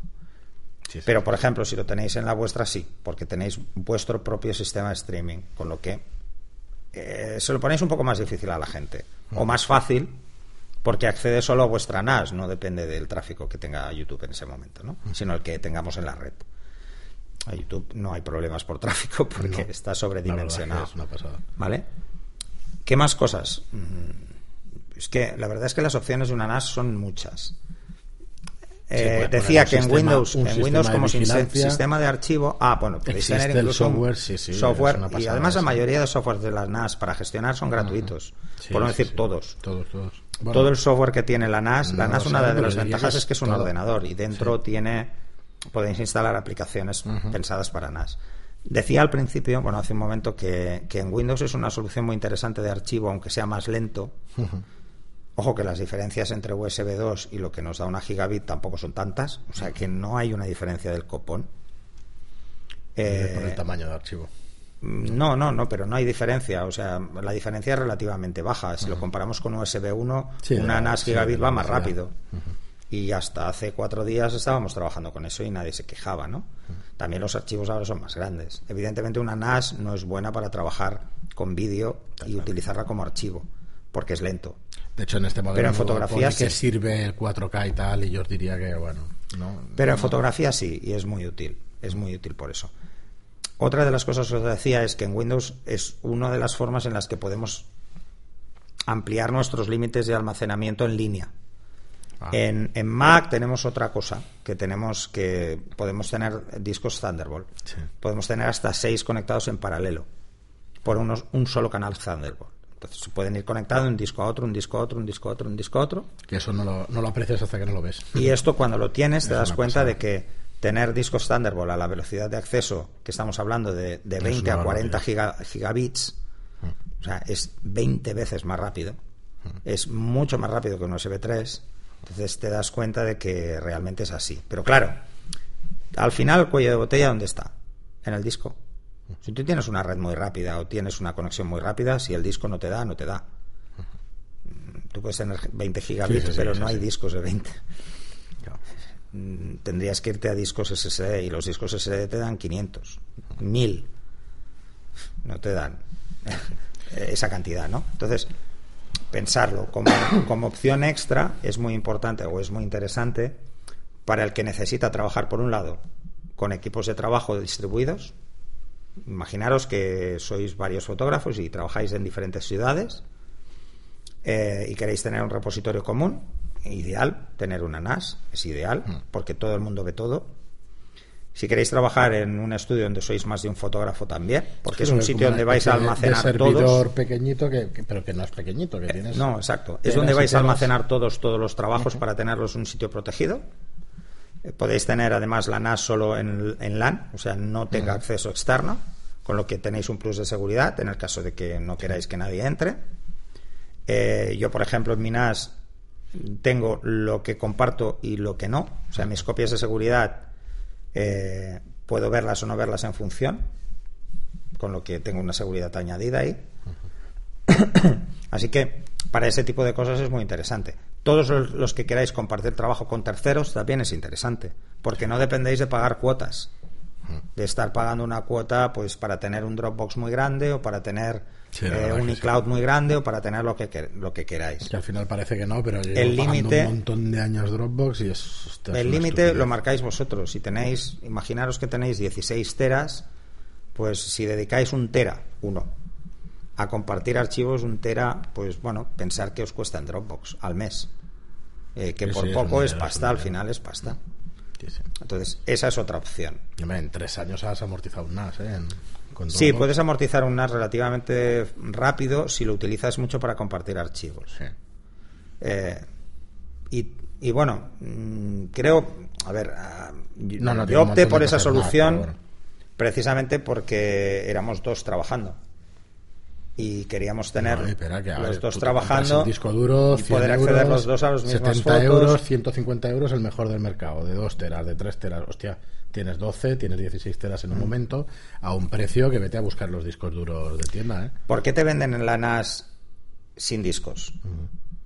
Pero, por ejemplo, si lo tenéis en la vuestra, sí, porque tenéis vuestro propio sistema de streaming, con lo que eh, se lo ponéis un poco más difícil a la gente, o más fácil, porque accede solo a vuestra NAS, no depende del tráfico que tenga YouTube en ese momento, ¿no? sino el que tengamos en la red. A YouTube no hay problemas por tráfico [laughs] porque está sobredimensionado. ¿Vale? ¿Qué más cosas? Mm, es que la verdad es que las opciones de una NAS son muchas. Eh, decía que en Windows, en Windows como sistema de archivo, ah, bueno, podéis tener incluso software, software y además la mayoría de software de las NAS para gestionar son gratuitos, por no decir todos. Todos, todos. Todo el software que tiene la NAS, la NAS una de las ventajas es que es un ordenador y dentro tiene podéis instalar aplicaciones pensadas para NAS. Decía al principio, bueno, hace un momento, que, en Windows es una solución muy interesante de archivo, aunque sea más lento. Ojo que las diferencias entre USB 2 y lo que nos da una gigabit tampoco son tantas, o sea que no hay una diferencia del copón. Eh, por el tamaño de archivo. No, no, no, pero no hay diferencia. O sea, la diferencia es relativamente baja. Si lo comparamos con USB 1, una NAS gigabit va más rápido. Y hasta hace cuatro días estábamos trabajando con eso y nadie se quejaba, ¿no? También los archivos ahora son más grandes. Evidentemente una NAS no es buena para trabajar con vídeo y utilizarla como archivo, porque es lento. De hecho, en este modelo pero en fotografía que sirve el 4K y tal, y yo os diría que, bueno... No, pero en fotografía sí, y es muy útil. Es muy útil por eso. Otra de las cosas que os decía es que en Windows es una de las formas en las que podemos ampliar nuestros límites de almacenamiento en línea. Ah. En, Mac tenemos otra cosa, que tenemos que podemos tener discos Thunderbolt. Podemos tener hasta seis conectados en paralelo por unos, un solo canal Thunderbolt. Entonces se pueden ir conectando un disco a otro, un disco a otro, un disco a otro, un disco a otro. Que eso no lo, no lo aprecias hasta que no lo ves. Y esto cuando lo tienes te das cuenta de que tener discos Thunderbolt a la velocidad de acceso, que estamos hablando de, de 20 a 40 gigabits, mm. o sea, es 20 veces más rápido, mm. es mucho más rápido que un USB 3, entonces te das cuenta de que realmente es así. Pero claro, al final el cuello de botella, ¿dónde está? En el disco. Si tú tienes una red muy rápida o tienes una conexión muy rápida, si el disco no te da, no te da. Tú puedes tener 20 gigabits, pero no hay discos de 20. Mm, tendrías que irte a discos SSD y los discos SSD te dan 500, 1000. No te dan esa cantidad, ¿no? Entonces, pensarlo como, como opción extra es muy importante o es muy interesante para el que necesita trabajar, por un lado, con equipos de trabajo distribuidos, Imaginaros que sois varios fotógrafos y trabajáis en diferentes ciudades eh, y queréis tener un repositorio común. Ideal tener una NAS, es ideal, mm. porque todo el mundo ve todo. Si queréis trabajar en un estudio donde sois más de un fotógrafo también, porque es un sitio donde vais a almacenar de servidor pequeñito, que, pero que no es pequeñito, que tienes. no, exacto. Es donde vais a almacenar todos, todos los trabajos para tenerlos en un sitio protegido eh, podéis tener además la NAS solo en, LAN, o sea, no tenga acceso externo, con lo que tenéis un plus de seguridad en el caso de que no queráis que nadie entre. Eh, yo, por ejemplo, en mi NAS tengo lo que comparto y lo que no. O sea, mis copias de seguridad eh, puedo verlas o no verlas en función, con lo que tengo una seguridad añadida ahí. [coughs] Así que para ese tipo de cosas es muy interesante. Todos los que queráis compartir trabajo con terceros también es interesante, porque no dependéis de pagar cuotas, de estar pagando una cuota pues para tener un Dropbox muy grande o para tener eh, un iCloud muy grande o para tener lo que lo que queráis. Que al final parece que no, pero el límite un montón de años Dropbox y es el límite lo marcáis vosotros. Si tenéis, imaginaros que tenéis 16 teras, pues si dedicáis un tera, uno a compartir archivos un tera, pues bueno, pensar que os cuesta en Dropbox al mes. Eh, que por poco es, pasta, al final es pasta. Entonces, esa es otra opción. en tres años has amortizado un NAS, ¿eh? sí, puedes amortizar un NAS relativamente rápido si lo utilizas mucho para compartir archivos. Eh, y, y bueno, mm, creo, a ver, ah, yo, No, no, yo opté por esa más, solución bueno. precisamente porque éramos dos trabajando y queríamos tener No, espera, que, los ver, dos trabajando disco duro, y 100 poder acceder euros, los dos a los mismos 70 fotos. euros, 150 euros, el mejor del mercado, de 2 teras, de 3 teras. Hostia, tienes 12, tienes 16 teras en un momento, a un precio que vete a buscar los discos duros de tienda, ¿eh? ¿Por qué te venden en la NAS sin discos?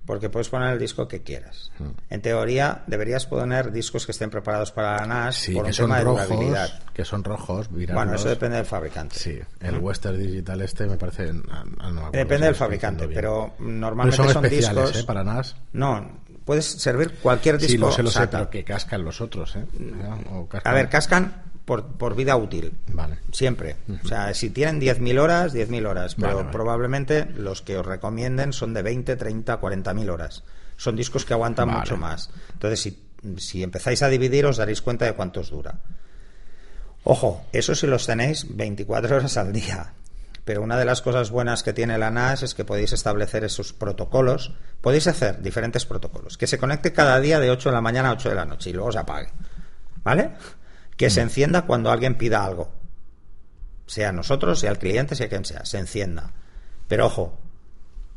Porque puedes poner el disco que quieras. En teoría, deberías poner discos que estén preparados para la NAS Sí, por un tema de rojos, durabilidad. que son rojos, Bueno, eso depende del fabricante. Sí, el Western Digital este me parece... ah, no me acuerdo si Depende del fabricante, pero normalmente son, son, especiales, discos. ¿eh? Para NAS. No, puedes servir cualquier disco. Sí, lo sé, lo sé, SATA. pero que cascan los otros, ¿eh? O cascan- A ver, cascan por, por vida útil. Vale. Siempre. O sea, si tienen 10.000 horas, 10.000 horas. Pero Vale, vale. probablemente los que os recomienden son de 20, 30, 40.000 horas. Son discos que aguantan Vale. mucho más. Entonces, si, si empezáis a dividir, os daréis cuenta de cuántos dura. Ojo, eso si los tenéis 24 [laughs] horas al día. Pero una de las cosas buenas que tiene la NAS es que podéis establecer esos protocolos. Podéis hacer diferentes protocolos. Que se conecte cada día de 8 de la mañana a 8 de la noche y luego se apague. ¿Vale? Que se encienda cuando alguien pida algo. Sea nosotros, sea el cliente, sea quien sea. Se encienda. Pero ojo,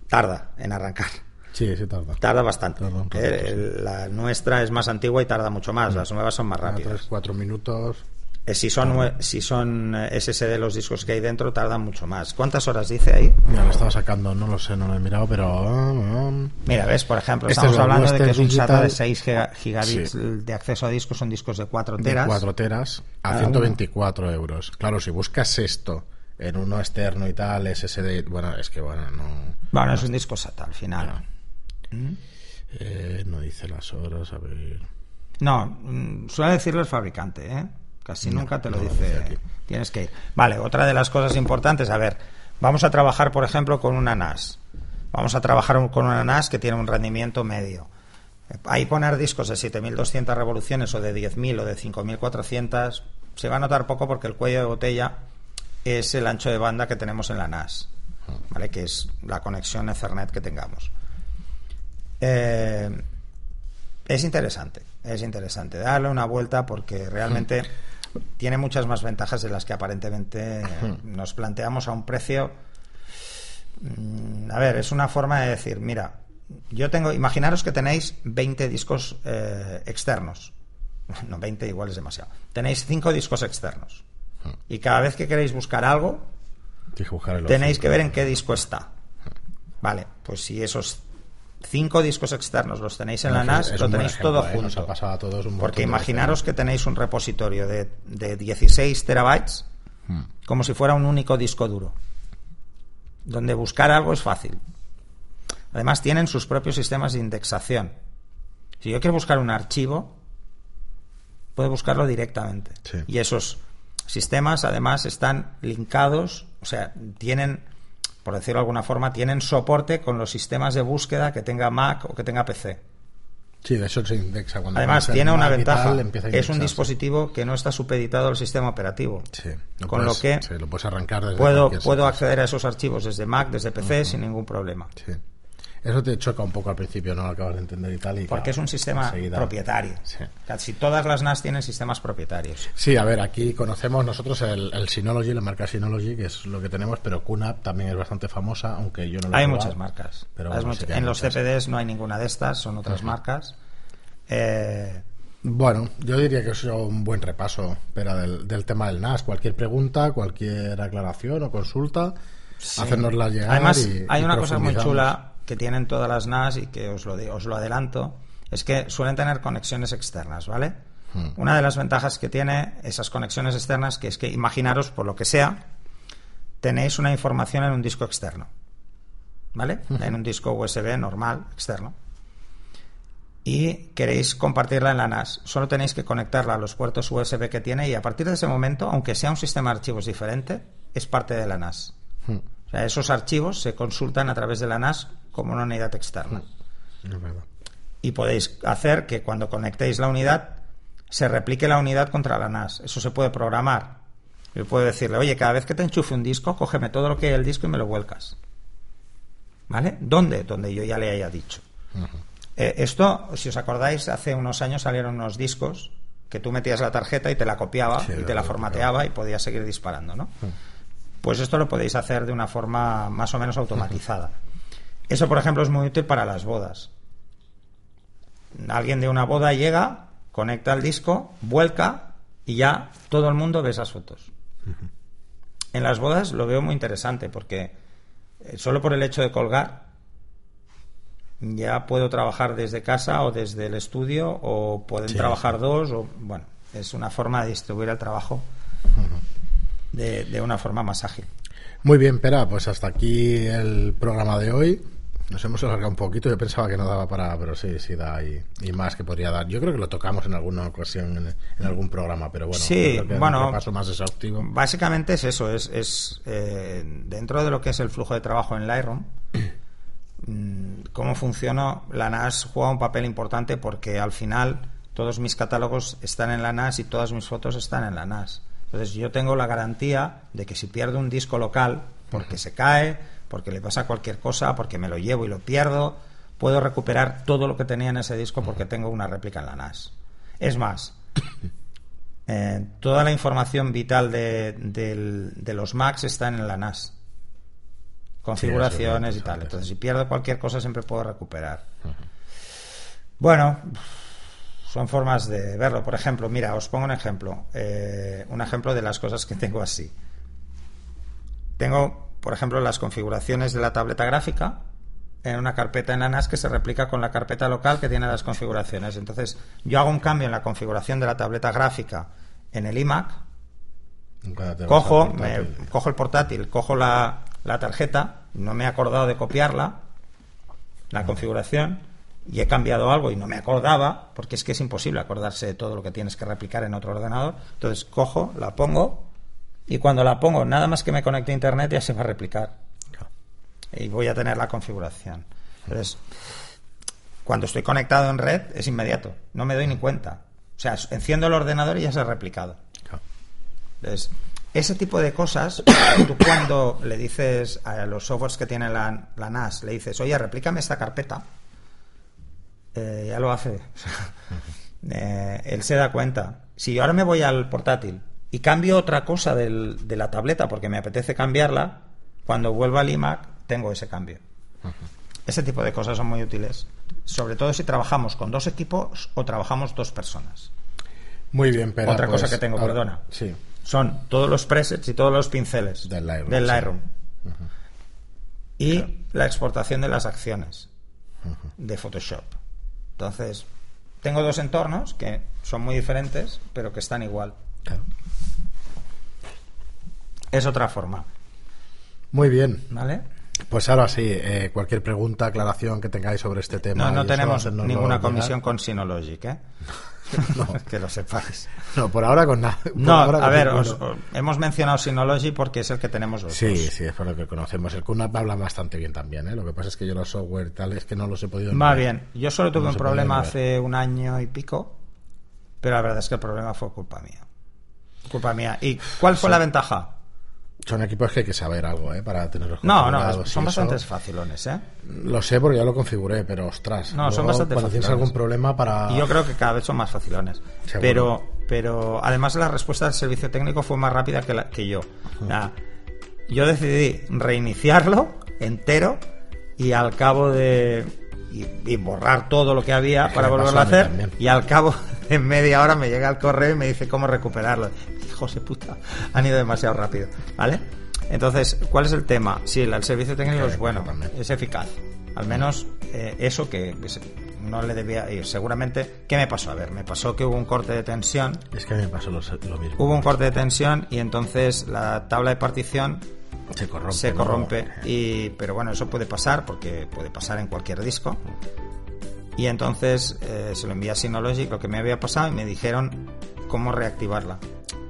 tarda en arrancar. Sí, sí, tarda. Tarda bastante. Tarda Eh, la nuestra es más antigua y tarda mucho más. Las nuevas son más rápidas. tres, cuatro minutos. Eh, Si son, si son eh, SSD los discos que hay dentro, tardan mucho más. ¿Cuántas horas dice ahí? Ya lo estaba sacando, no lo sé, no lo he mirado, pero... um, Mira, ves, por ejemplo, Este estamos es hablando de que es un SATA Digital. de 6 giga- gigabits Sí. de acceso a discos, son discos de 4 de teras. 4 teras a Cada 124 euros. Claro, si buscas esto en uno externo y tal, SSD, bueno, es que bueno, no, Bueno, es un disco SATA al final. eh, no dice las horas, a ver. No, mm, suele decirlo el fabricante, ¿eh? Casi nunca te lo no dice. Tienes que ir. Vale, otra de las cosas importantes, a ver, vamos a trabajar, por ejemplo, con una NAS. Vamos a trabajar con una NAS que tiene un rendimiento medio. Ahí poner discos de 7200 revoluciones o de 10000 o de 5400 se va a notar poco porque el cuello de botella es el ancho de banda que tenemos en la NAS, ¿vale? Que es la conexión Ethernet que tengamos. Eh, es interesante, es interesante. Darle una vuelta porque realmente tiene muchas más ventajas de las que aparentemente nos planteamos a un precio. mm, A ver, es una forma de decir, mira, yo tengo, imaginaros que tenéis 20 discos eh, externos. [laughs] No, 20 igual es demasiado. Tenéis 5 discos externos. Y cada vez que queréis buscar algo, que buscar tenéis otro. que ver en qué disco está. Vale, pues si esos cinco discos externos los tenéis en la NAS, lo tenéis ejemplo, todo ¿eh? Nos junto. ha pasado a todos un Porque imaginaros que tenéis un repositorio de, de 16 terabytes Hmm. como si fuera un único disco duro, donde buscar algo es fácil. Además tienen sus propios sistemas de indexación. Si yo quiero buscar un archivo, puedo buscarlo directamente. Sí. Y esos sistemas además están linkados, o sea, tienen, por decirlo de alguna forma, tienen soporte con los sistemas de búsqueda que tenga Mac o que tenga PC. Sí, de eso se indexa cuando Además, tiene una ventaja. es un dispositivo que no está supeditado al sistema operativo. Sí, con lo que sí, lo puedes arrancar desde puedo, puedo acceder a esos archivos desde Mac, desde PC, sin ningún problema. Sí. Eso te choca un poco al principio, no lo acabas de entender y tal. Y, Porque claro, es un sistema enseguida- propietario. Sí. Casi todas las NAS tienen sistemas propietarios. Sí, a ver, aquí conocemos nosotros el, el Synology, la marca Synology, que es lo que tenemos, pero QNAP también es bastante famosa, aunque yo no lo Hay muchas marcas. Pero bueno, sí en los. CPDs no hay ninguna de estas, son otras marcas. Eh, Bueno, yo diría que es un buen repaso pero del, del tema del NAS. Cualquier pregunta, cualquier aclaración o consulta, hacernosla llegar. Además, y- hay y una cosa muy chula que tienen todas las NAS y que os lo, os lo adelanto, es que suelen tener conexiones externas, ¿vale? Hmm. Una de las ventajas que tiene esas conexiones externas, que es que imaginaros, por lo que sea, tenéis una información en un disco externo, ¿vale? En un disco USB normal, externo. Y queréis compartirla en la NAS. Solo tenéis que conectarla a los puertos USB que tiene y a partir de ese momento, aunque sea un sistema de archivos diferente, es parte de la NAS. Hmm, O sea, esos archivos se consultan a través de la NAS como una unidad externa. verdad. Y podéis hacer que cuando conectéis la unidad se replique la unidad contra la NAS. Eso se puede programar. Yo puedo decirle, oye, cada vez que te enchufe un disco, cógeme todo lo que hay en el disco y me lo vuelcas. ¿Vale? ¿Dónde? Donde yo ya le haya dicho. Eh, esto, si os acordáis, hace unos años salieron unos discos que tú metías la tarjeta y te la copiaba Sí, y te la formateaba y podías seguir disparando, ¿no? Pues esto lo podéis hacer de una forma más o menos automatizada. [laughs] Eso, por ejemplo, es muy útil para las bodas. Alguien de una boda llega, conecta el disco, vuelca y ya todo el mundo ve esas fotos. En las bodas lo veo muy interesante porque eh, solo por el hecho de colgar ya puedo trabajar desde casa o desde el estudio o pueden Sí, trabajar dos o bueno, es una forma de distribuir el trabajo de, de una forma más ágil. Muy bien, Pera, pues hasta aquí el programa de hoy. Nos hemos alargado un poquito, yo pensaba que no daba para, pero sí, sí da y, y más que podría dar. Yo creo que lo tocamos en alguna ocasión en, en algún programa, pero bueno, Sí, creo que bueno, un repaso más exhaustivo. Básicamente es eso, es, es eh, dentro de lo que es el flujo de trabajo en Lightroom, [clears throat] mm, cómo funciona, la NAS juega un papel importante porque al final todos mis catálogos están en la NAS y todas mis fotos están en la NAS. Entonces yo tengo la garantía de que si pierdo un disco local, porque se cae, porque le pasa cualquier cosa, porque me lo llevo y lo pierdo, puedo recuperar todo lo que tenía en ese disco porque tengo una réplica en la NAS. Es más, [coughs] eh, toda la información vital de, los Macs está en la NAS. Configuraciones Sí, y tal. Entonces, si pierdo cualquier cosa, siempre puedo recuperar. Bueno, son formas de verlo. Por ejemplo, mira, os pongo un ejemplo. eh, un ejemplo de las cosas que tengo así. Tengo, por ejemplo, las configuraciones de la tableta gráfica en una carpeta en la NAS que se replica con la carpeta local que tiene las configuraciones. Entonces, yo hago un cambio en la configuración de la tableta gráfica en el iMac, cojo, al me- cojo el portátil, cojo la, la tarjeta, no me he acordado de copiarla, la configuración, y he cambiado algo y no me acordaba, porque es que es imposible acordarse de todo lo que tienes que replicar en otro ordenador. Entonces cojo, la pongo, y cuando la pongo, nada más que me conecte a internet, ya se va a replicar. Y voy a tener la configuración. Entonces, cuando estoy conectado en red, es inmediato, no me doy ni cuenta. O sea, enciendo el ordenador y ya se ha replicado. Claro. Entonces, ese tipo de cosas, [coughs] tú cuando le dices a los softwares que tiene la, la NAS, le dices, oye, replícame esta carpeta, eh, ya lo hace. [laughs] Eh, él se da cuenta. Si yo ahora me voy al portátil y cambio otra cosa del- de la tableta porque me apetece cambiarla, cuando vuelva al iMac tengo ese cambio. Ese tipo de cosas son muy útiles, sobre todo si trabajamos con dos equipos o trabajamos dos personas. Muy bien, Pera. Otra cosa pues, que tengo, ahora- perdona. Sí. son todos los presets y todos los pinceles Del Lightroom, Lightroom. sí. Y la exportación de las acciones de Photoshop. Entonces, tengo dos entornos que son muy diferentes, pero que están igual. Claro. Es otra forma, Muy bien. ¿vale? Pues ahora sí, eh, cualquier pregunta, aclaración que tengáis sobre este tema. No, no tenemos ninguna comisión con Synologic, ¿eh? [laughs] [laughs] que lo sepáis. No, por ahora con nada. No, ahora a ver, os- os- hemos mencionado Synology porque es el que tenemos los Sí, sí, es por lo que conocemos. El QNAP habla bastante bien también, ¿eh? Lo que pasa es que yo los software tal es que no los he podido... Va bien. Yo solo tuve No un problema hace un año y pico, pero la verdad es que el problema fue culpa mía. Culpa mía. ¿Y cuál fue la ventaja? Son equipos que hay que saber algo, ¿eh? Para tenerlos No, no, son bastante facilones, ¿eh? Lo sé porque ya lo configuré, pero ostras. No, son luego, bastante Cuando tienes facilones. algún problema para... Y yo creo que cada vez son más facilones. Seguro. Pero, pero además la respuesta del servicio técnico fue más rápida que, la- que yo. O sea, yo decidí reiniciarlo entero y al cabo de... Y, y borrar todo lo que había Es para volverlo a hacer. Y al cabo de media hora me llega el correo y me dice cómo recuperarlo. Hijos de puta, han ido demasiado rápido. ¿Vale? Entonces, ¿cuál es el tema? Sí, el, servicio técnico es bueno, es eficaz. Al menos eh, eso que que se- no le debía ir. Seguramente, ¿qué me pasó? A ver, me pasó que hubo un corte de tensión. Es que a mí me pasó lo, lo mismo. Hubo un corte de tensión y entonces la tabla de partición Se corrompe. se ¿no? corrompe. Y, pero bueno, eso puede pasar porque puede pasar en cualquier disco. Y entonces eh, se lo envié a Synology lo que me había pasado y me dijeron cómo reactivarla.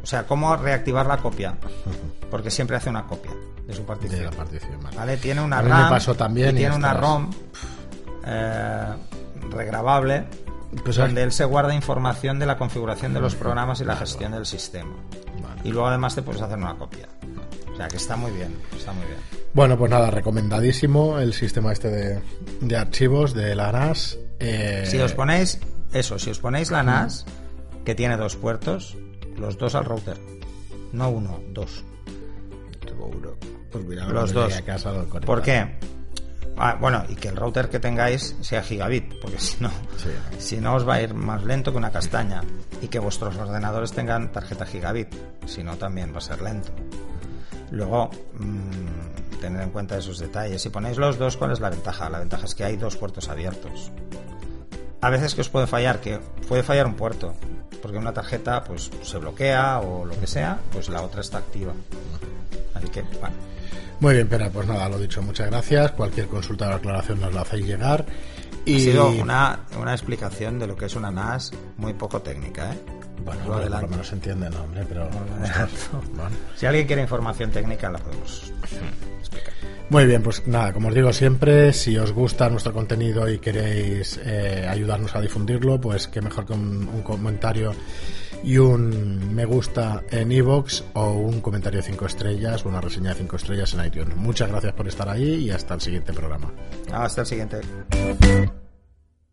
O sea, cómo reactivar la copia. [laughs] Porque siempre hace una copia de su partición. De la partición, vale. ¿Vale? Tiene una RAM. pasó también y y tiene una. ROM eh, regrabable. Pues, donde él se guarda información de la configuración de los programas y la gestión del sistema. Vale. Y luego además te puedes hacer una copia. O sea que está muy bien, está muy bien. Bueno, pues nada, recomendadísimo el sistema este de, de archivos de la NAS. Eh, Si os ponéis, eso, si os ponéis la NAS, que tiene dos puertos, los dos al router. No uno, dos. Pues mira, Los dos. llegue a casa lo conectamos. ¿Por qué? Ah, bueno, y que el router que tengáis sea gigabit, porque [laughs] si no, Sí. si no os va a ir más lento que una castaña. Y que vuestros ordenadores tengan tarjeta gigabit, si no también va a ser lento. Luego, mm, tener en cuenta esos detalles. Si ponéis los dos, ¿cuál es la ventaja? La ventaja es que hay dos puertos abiertos. A veces que os puede fallar, que puede fallar un puerto, porque una tarjeta pues se bloquea o lo que sea, pues la otra está activa. Así que, bueno, Muy bien, Pera, pues nada, lo dicho, muchas gracias. Cualquier consulta o aclaración nos la hacéis llegar. Y Ha sido una, una explicación de lo que es una NAS muy poco técnica, ¿eh? Bueno, Lo por menos se entiende, no, hombre, pero... [laughs] Bueno. Si alguien quiere información técnica, la podemos explicar. Muy bien, pues nada, como os digo siempre, si os gusta nuestro contenido y queréis eh, ayudarnos a difundirlo, pues qué mejor que un, un comentario y un me gusta en iVoox o un comentario de 5 estrellas o una reseña de 5 estrellas en iTunes. Muchas gracias por estar ahí y hasta el siguiente programa. Hasta el siguiente.